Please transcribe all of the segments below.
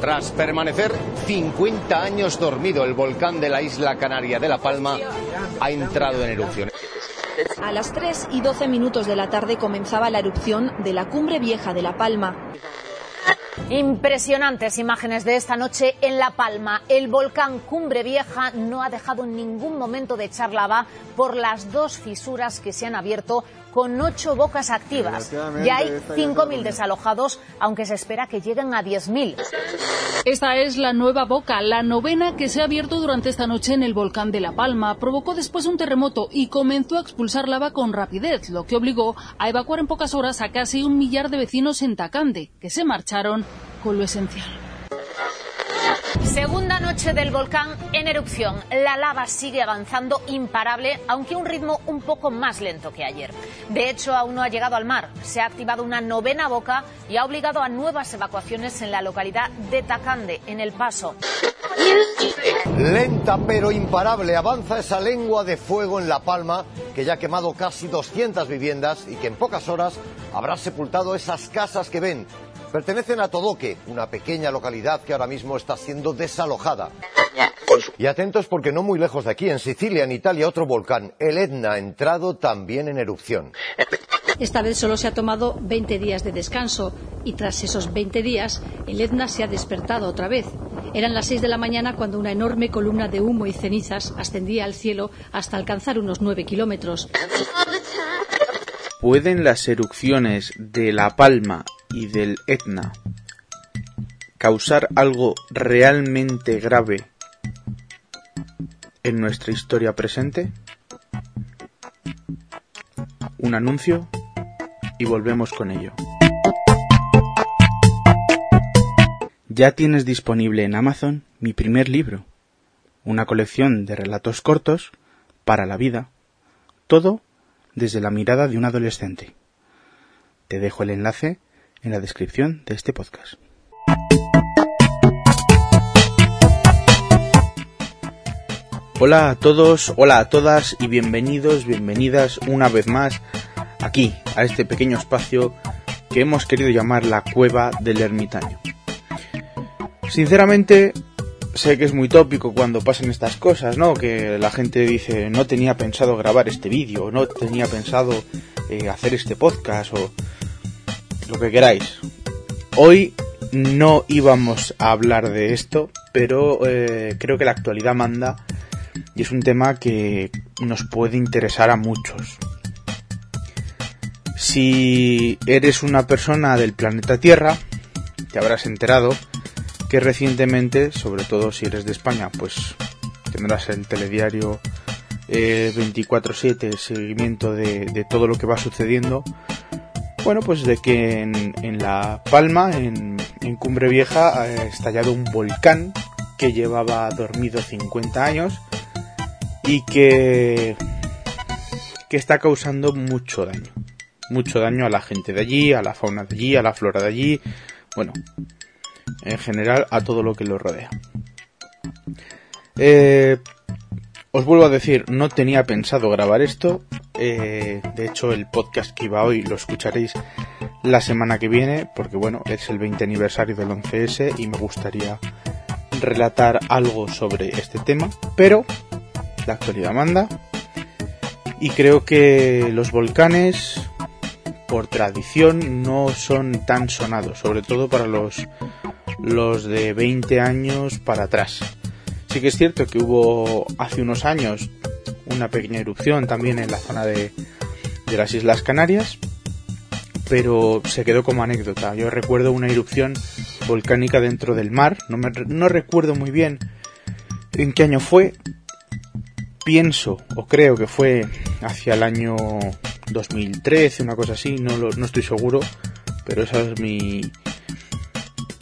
Tras permanecer 50 años dormido, el volcán de la isla canaria de La Palma ha entrado en erupción. A las 3 y 12 minutos de la tarde comenzaba la erupción de la cumbre vieja de La Palma. Impresionantes imágenes de esta noche en La Palma. El volcán Cumbre Vieja no ha dejado en ningún momento de echar lava por las dos fisuras que se han abierto con ocho bocas activas. Ya hay 5.000 desalojados, aunque se espera que lleguen a 10.000. Esta es la nueva boca, la novena que se ha abierto durante esta noche en el volcán de La Palma. Provocó después un terremoto y comenzó a expulsar lava con rapidez, lo que obligó a evacuar en pocas horas a casi un millar de vecinos en Tacande, que se marcharon con lo esencial. Segunda noche del volcán en erupción. La lava sigue avanzando imparable, aunque a un ritmo un poco más lento que ayer. De hecho, aún no ha llegado al mar. Se ha activado una novena boca y ha obligado a nuevas evacuaciones en la localidad de Tacande, en El Paso. Lenta pero imparable avanza esa lengua de fuego en La Palma que ya ha quemado casi 200 viviendas y que en pocas horas habrá sepultado esas casas que ven Pertenecen a Todoque, una pequeña localidad que ahora mismo está siendo desalojada. Y atentos porque no muy lejos de aquí, en Sicilia, en Italia, otro volcán, el Etna, ha entrado también en erupción. Esta vez solo se ha tomado 20 días de descanso y tras esos 20 días el Etna se ha despertado otra vez. Eran las 6 de la mañana cuando una enorme columna de humo y cenizas ascendía al cielo hasta alcanzar unos 9 kilómetros. ¿Pueden las erupciones de La Palma y del Etna causar algo realmente grave en nuestra historia presente? Un anuncio y volvemos con ello. Ya tienes disponible en Amazon mi primer libro, una colección de relatos cortos para la vida, todo desde la mirada de un adolescente. Te dejo el enlace en la descripción de este podcast. Hola a todos, hola a todas y bienvenidos, bienvenidas una vez más aquí, a este pequeño espacio que hemos querido llamar la cueva del ermitaño. Sinceramente, sé que es muy tópico cuando pasan estas cosas, ¿no? Que la gente dice, no tenía pensado grabar este vídeo, no tenía pensado eh, hacer este podcast o lo que queráis. Hoy no íbamos a hablar de esto, pero eh, creo que la actualidad manda y es un tema que nos puede interesar a muchos. Si eres una persona del planeta Tierra, te habrás enterado que recientemente, sobre todo si eres de España, pues tendrás el telediario 24/7 eh, seguimiento de todo lo que va sucediendo bueno, pues de que en, La Palma, en, Cumbre Vieja, ha estallado un volcán que llevaba dormido 50 años y que, que está causando mucho daño. Mucho daño a la gente de allí, a la fauna de allí, a la flora de allí, bueno, en general a todo lo que lo rodea. Eh, os vuelvo a decir, no tenía pensado grabar esto, eh, de hecho, el podcast que iba hoy lo escucharéis la semana que viene, porque bueno, es el 20 aniversario del 11S y me gustaría relatar algo sobre este tema, pero la actualidad manda y creo que los volcanes por tradición no son tan sonados, sobre todo para los los de 20 años para atrás. Sí que es cierto que hubo hace unos años una pequeña erupción también en la zona de, de las Islas Canarias, pero se quedó como anécdota. Yo recuerdo una erupción volcánica dentro del mar, no, me, no recuerdo muy bien en qué año fue, pienso o creo que fue hacia el año 2013, una cosa así, no, no estoy seguro, pero esa es mi,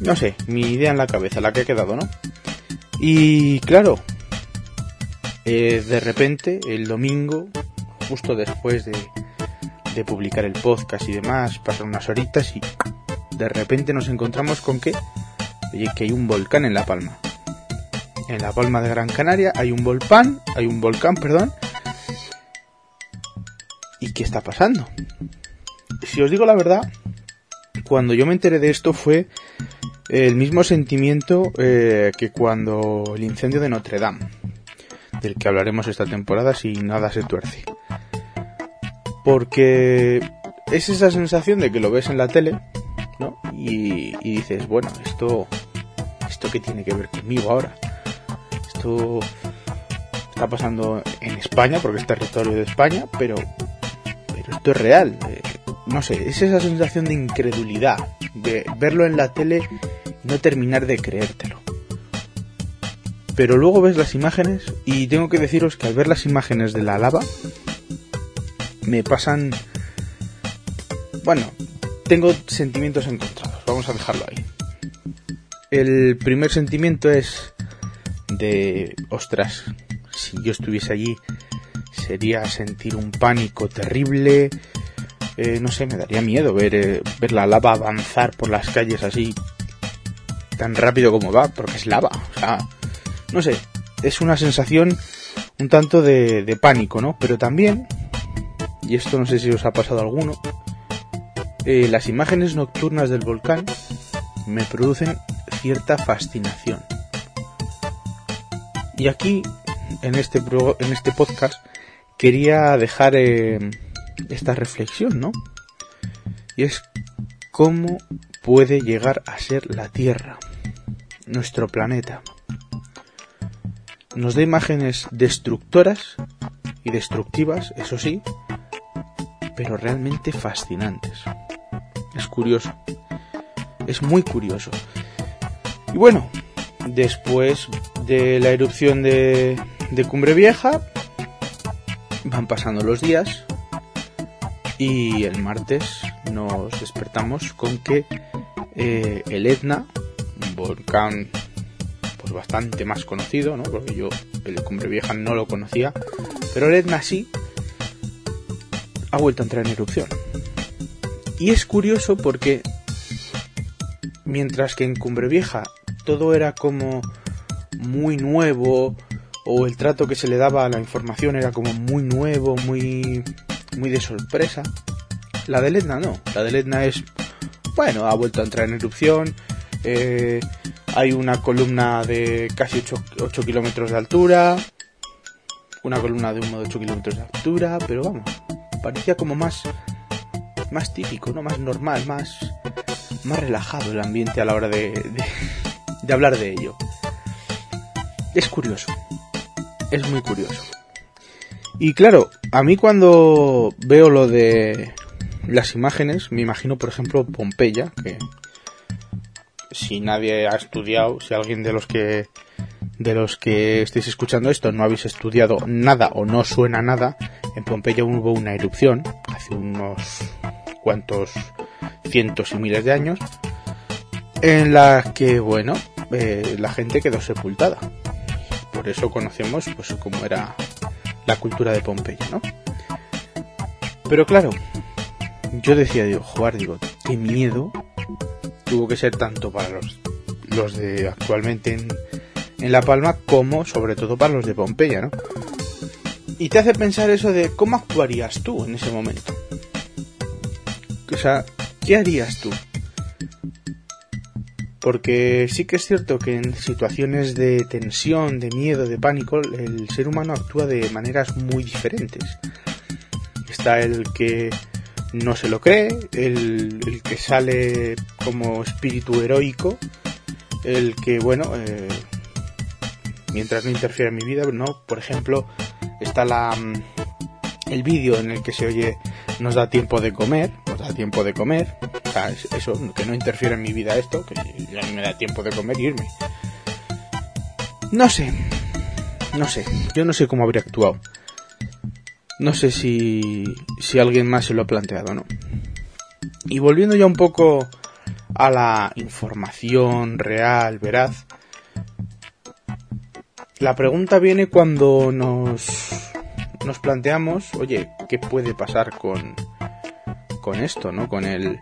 no sé, mi idea en la cabeza, la que ha quedado, ¿no? Y claro, eh, de repente, el domingo, justo después de, publicar el podcast y demás, pasan unas horitas y de repente nos encontramos con que, oye, que hay un volcán en La Palma. En La Palma de Gran Canaria hay un volcán, hay un volcán, perdón. ¿Y qué está pasando? Si os digo la verdad, cuando yo me enteré de esto fue el mismo sentimiento eh, que cuando el incendio de Notre Dame, del que hablaremos esta temporada si nada se tuerce. Porque es esa sensación de que lo ves en la tele, ¿no? Y, dices, bueno, esto, esto qué tiene que ver conmigo ahora. Esto está pasando en España, porque es territorio de España, pero, pero esto es real. Eh, no sé, es esa sensación de incredulidad, de verlo en la tele y no terminar de creértelo. Pero luego ves las imágenes y tengo que deciros que al ver las imágenes de la lava me pasan... Bueno, tengo sentimientos encontrados, vamos a dejarlo ahí. El primer sentimiento es de, ostras, si yo estuviese allí sería sentir un pánico terrible, eh, no sé, me daría miedo ver, eh, ver la lava avanzar por las calles así tan rápido como va, porque es lava. O sea, no sé, es una sensación un tanto de, pánico, ¿no? Pero también, y esto no sé si os ha pasado alguno, eh, las imágenes nocturnas del volcán me producen cierta fascinación. Y aquí, en este, en este podcast, quería dejar eh, esta reflexión, ¿no? Y es cómo puede llegar a ser la Tierra, nuestro planeta. Nos da imágenes destructoras y destructivas, eso sí, pero realmente fascinantes. Es curioso. Es muy curioso. Y bueno, después de la erupción de, Cumbre Vieja, van pasando los días y el martes nos despertamos con que eh, el Etna, volcán bastante más conocido, ¿no? porque yo el Cumbre Vieja no lo conocía, pero el Etna sí, ha vuelto a entrar en erupción. Y es curioso porque mientras que en Cumbre Vieja todo era como muy nuevo o el trato que se le daba a la información era como muy nuevo, muy muy de sorpresa. La del Etna no, la del Etna es bueno, ha vuelto a entrar en erupción. eh, hay una columna de casi 8, kilómetros de altura. Una columna de humo de 8 kilómetros de altura. Pero vamos, parecía como más, más típico, ¿no? Más normal, más, más relajado el ambiente a la hora de, de, de hablar de ello. Es curioso. Es muy curioso. Y claro, a mí cuando veo lo de las imágenes, me imagino, por ejemplo, Pompeya, que si nadie ha estudiado, si alguien de los que de los que estéis escuchando esto no habéis estudiado nada o no suena nada, en Pompeya hubo una erupción hace unos cuantos cientos y miles de años, en la que, bueno, eh, la gente quedó sepultada. Por eso conocemos, pues, cómo era la cultura de Pompeya, ¿no? Pero claro, yo decía, digo, jugar, digo, qué miedo tuvo que ser tanto para los, los de actualmente en, en La Palma como sobre todo para los de Pompeya, ¿no? Y te hace pensar eso de cómo actuarías tú en ese momento. O sea, ¿qué harías tú? Porque sí que es cierto que en situaciones de tensión, de miedo, de pánico, el ser humano actúa de maneras muy diferentes. Está el que no se lo cree, el, que sale como espíritu heroico, el que, bueno, eh, mientras no interfiera en mi vida, ¿no? Por ejemplo, está la el vídeo en el que se oye nos da tiempo de comer, nos da tiempo de comer, o sea, eso, que no interfiera en mi vida esto, que ya me da tiempo de comer y irme. No sé, no sé, yo no sé cómo habría actuado. No sé si, si alguien más se lo ha planteado, ¿no? Y volviendo ya un poco a la información real, veraz. La pregunta viene cuando nos, nos planteamos, oye, ¿qué puede pasar con, con esto, no? Con el,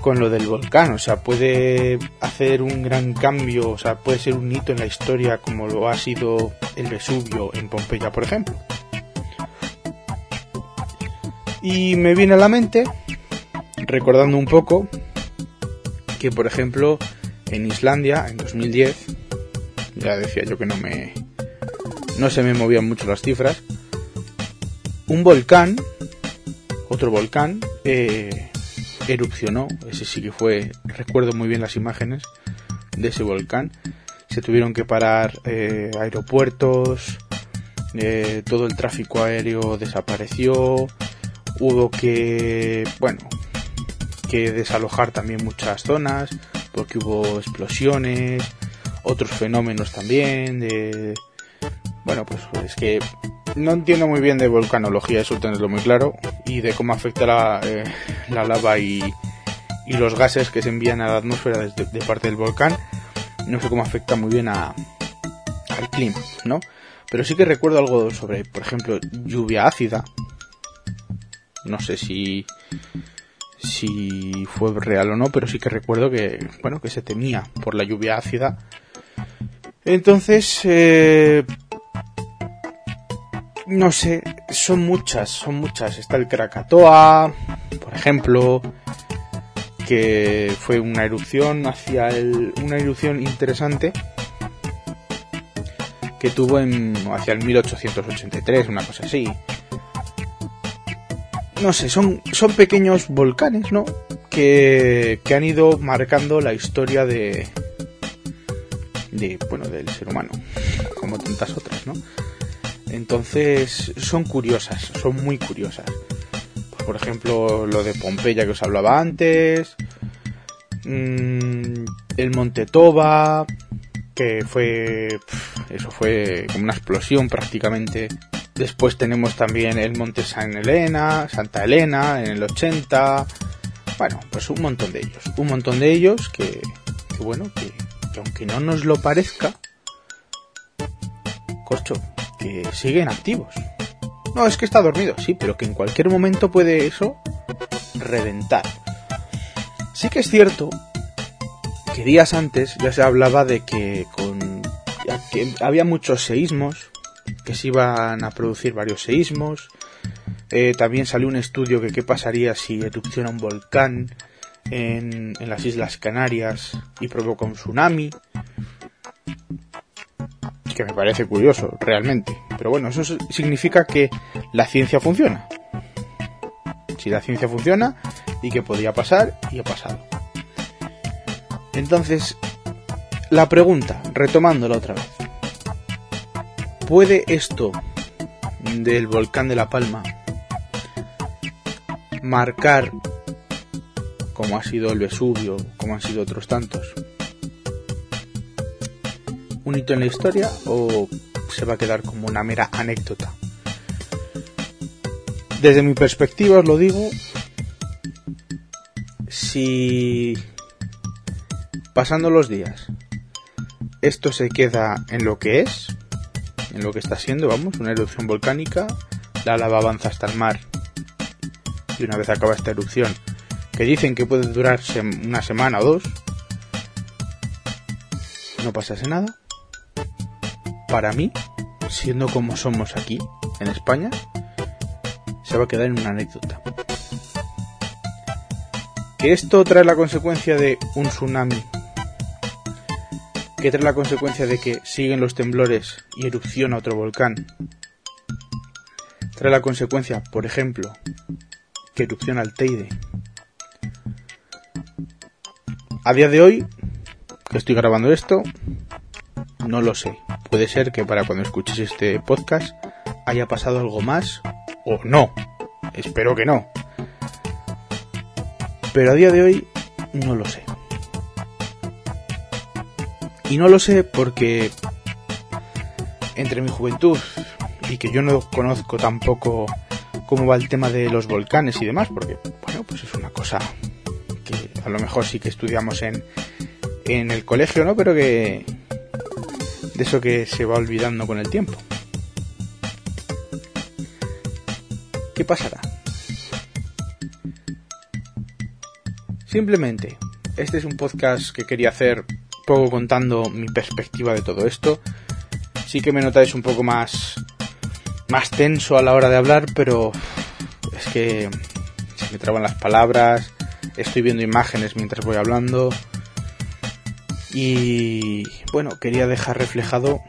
con lo del volcán, o sea, puede hacer un gran cambio, o sea, puede ser un hito en la historia como lo ha sido el Vesubio en Pompeya, por ejemplo. Y me viene a la mente, recordando un poco, que por ejemplo en Islandia en 2010, ya decía yo que no me, no se me movían mucho las cifras, un volcán, otro volcán, eh, erupcionó, ese sí que fue, recuerdo muy bien las imágenes de ese volcán, se tuvieron que parar eh, aeropuertos, eh, todo el tráfico aéreo desapareció, hubo que, bueno, que desalojar también muchas zonas, porque hubo explosiones, otros fenómenos también, de... Bueno, pues es que no entiendo muy bien de volcanología, eso tenerlo muy claro, y de cómo afecta la, eh, la lava y, y, los gases que se envían a la atmósfera de, parte del volcán. No sé cómo afecta muy bien a, al clima, ¿no? Pero sí que recuerdo algo sobre, por ejemplo, lluvia ácida. No sé si si fue real o no, pero sí que recuerdo que, bueno, que se temía por la lluvia ácida. Entonces, eh, no sé, son muchas, son muchas. Está el Krakatoa, por ejemplo, que fue una erupción hacia el, una erupción interesante que tuvo en, hacia el 1883, una cosa así. No sé, son, son pequeños volcanes, ¿no? Que, que han ido marcando la historia de, de, bueno, del ser humano, como tantas otras, ¿no? Entonces son curiosas, son muy curiosas. Por ejemplo, lo de Pompeya que os hablaba antes, mmm, el Monte Toba, que fue, eso fue como una explosión prácticamente. Después tenemos también el Monte San Elena, Santa Elena en el 80. Bueno, pues un montón de ellos, un montón de ellos que, que bueno, que, que aunque no nos lo parezca, corcho, que siguen activos. No, es que está dormido, sí, pero que en cualquier momento puede eso reventar. Sí que es cierto que días antes ya se hablaba de que con que había muchos seísmos, que se iban a producir varios seísmos. Eh, también salió un estudio que qué pasaría si erupciona un volcán en, en las Islas Canarias y provoca un tsunami que me parece curioso, realmente. Pero bueno, eso significa que la ciencia funciona. Si la ciencia funciona y que podría pasar, y ha pasado. Entonces, la pregunta, retomándola otra vez. ¿Puede esto del volcán de La Palma marcar, como ha sido el Vesubio, como han sido otros tantos, un hito en la historia o se va a quedar como una mera anécdota? Desde mi perspectiva os lo digo, si pasando los días esto se queda en lo que es, en lo que está siendo, vamos, una erupción volcánica, la lava avanza hasta el mar. Y una vez acaba esta erupción, que dicen que puede durar una semana o dos, no pasase nada, para mí, siendo como somos aquí, en España, se va a quedar en una anécdota. Que esto trae la consecuencia de un tsunami, que trae la consecuencia de que siguen los temblores y erupciona otro volcán, trae la consecuencia, por ejemplo, que erupciona el Teide. A día de hoy, que estoy grabando esto, no lo sé. Puede ser que para cuando escuches este podcast haya pasado algo más o no. Espero que no. Pero a día de hoy no lo sé. Y no lo sé porque entre mi juventud y que yo no conozco tampoco cómo va el tema de los volcanes y demás, porque, bueno, pues es una cosa que a lo mejor sí que estudiamos en, en el colegio, ¿no? Pero que de eso que se va olvidando con el tiempo. ¿Qué pasará? Simplemente, este es un podcast que quería hacer poco contando mi perspectiva de todo esto. Sí que me notáis un poco más más tenso a la hora de hablar, pero es que se me traban las palabras, estoy viendo imágenes mientras voy hablando. Y bueno, quería dejar reflejado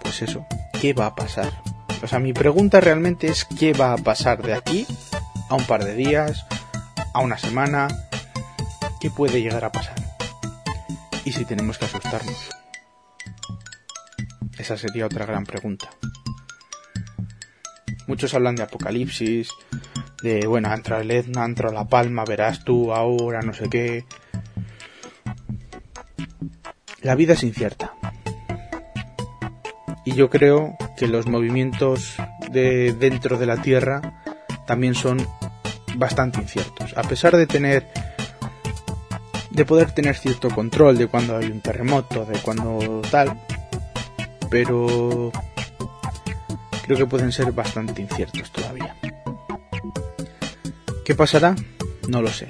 pues eso, ¿qué va a pasar? O sea, mi pregunta realmente es ¿qué va a pasar de aquí a un par de días, a una semana? ¿Qué puede llegar a pasar? ¿Y si tenemos que asustarnos? Esa sería otra gran pregunta. Muchos hablan de apocalipsis, de, bueno, entra el Etna, entra la Palma, verás tú ahora, no sé qué. La vida es incierta. Y yo creo que los movimientos de dentro de la Tierra también son bastante inciertos. A pesar de tener de poder tener cierto control de cuando hay un terremoto, de cuando tal, pero creo que pueden ser bastante inciertos todavía. ¿Qué pasará? No lo sé.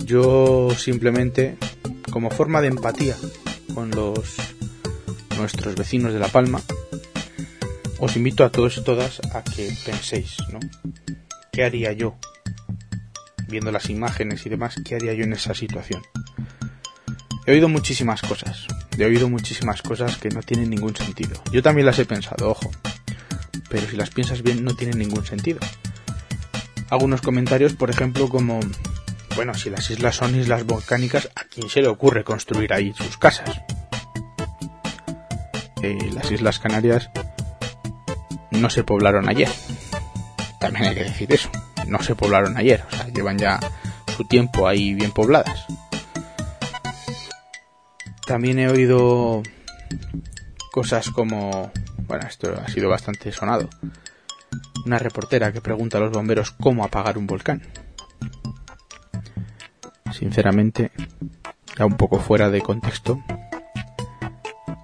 Yo simplemente, como forma de empatía con los nuestros vecinos de La Palma, os invito a todos y todas a que penséis, ¿no? ¿Qué haría yo? Viendo las imágenes y demás, ¿qué haría yo en esa situación? He oído muchísimas cosas. He oído muchísimas cosas que no tienen ningún sentido. Yo también las he pensado, ojo. Pero si las piensas bien, no tienen ningún sentido. Algunos comentarios, por ejemplo, como, bueno, si las islas son islas volcánicas, ¿a quién se le ocurre construir ahí sus casas? Eh, las Islas Canarias no se poblaron ayer. También hay que decir eso. No se poblaron ayer. O sea, llevan ya su tiempo ahí bien pobladas. También he oído cosas como, bueno, esto ha sido bastante sonado. Una reportera que pregunta a los bomberos cómo apagar un volcán. Sinceramente, ya un poco fuera de contexto,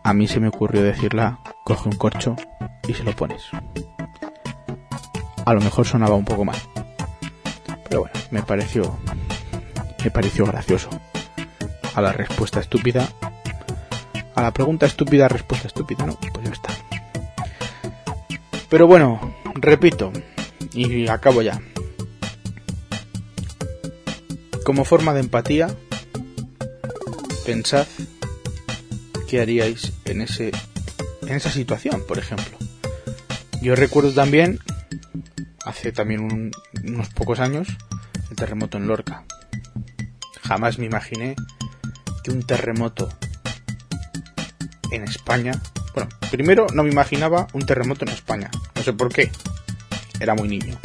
a mí se me ocurrió decirla, coge un corcho y se lo pones. A lo mejor sonaba un poco mal. Pero bueno, me pareció me pareció gracioso. A la respuesta estúpida a la pregunta estúpida, respuesta estúpida, ¿no? Pues ya está. Pero bueno, repito, y acabo ya. Como forma de empatía, pensad qué haríais en ese en esa situación, por ejemplo. Yo recuerdo también hace también unos pocos años el terremoto en Lorca. Jamás me imaginé que un terremoto en España. Bueno, primero no me imaginaba un terremoto en España. No sé por qué. Era muy niño.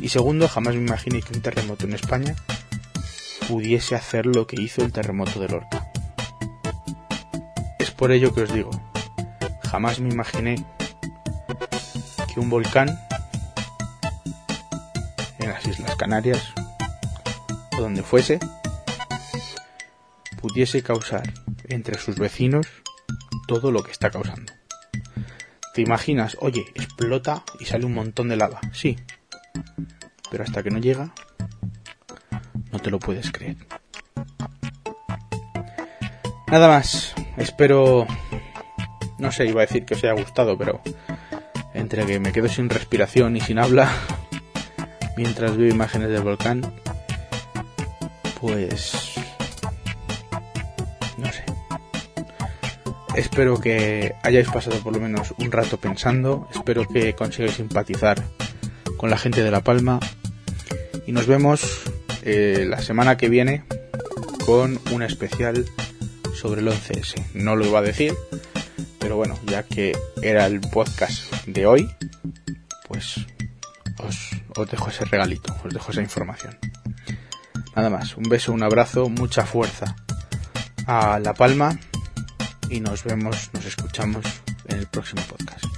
Y segundo, jamás me imaginé que un terremoto en España pudiese hacer lo que hizo el terremoto de Lorca. Es por ello que os digo, jamás me imaginé que un volcán Canarias o donde fuese pudiese causar entre sus vecinos todo lo que está causando. ¿Te imaginas? Oye, explota y sale un montón de lava. Sí. Pero hasta que no llega, no te lo puedes creer. Nada más. Espero... No sé, iba a decir que os haya gustado, pero entre que me quedo sin respiración y sin habla mientras veo imágenes del volcán, pues Espero que hayáis pasado por lo menos un rato pensando, espero que consigáis simpatizar con la gente de La Palma y nos vemos eh, la semana que viene con un especial sobre el 11S. No lo iba a decir, pero bueno, ya que era el podcast de hoy, pues os, os dejo ese regalito, os dejo esa información. Nada más, un beso, un abrazo, mucha fuerza a La Palma y nos vemos, nos escuchamos en el próximo podcast.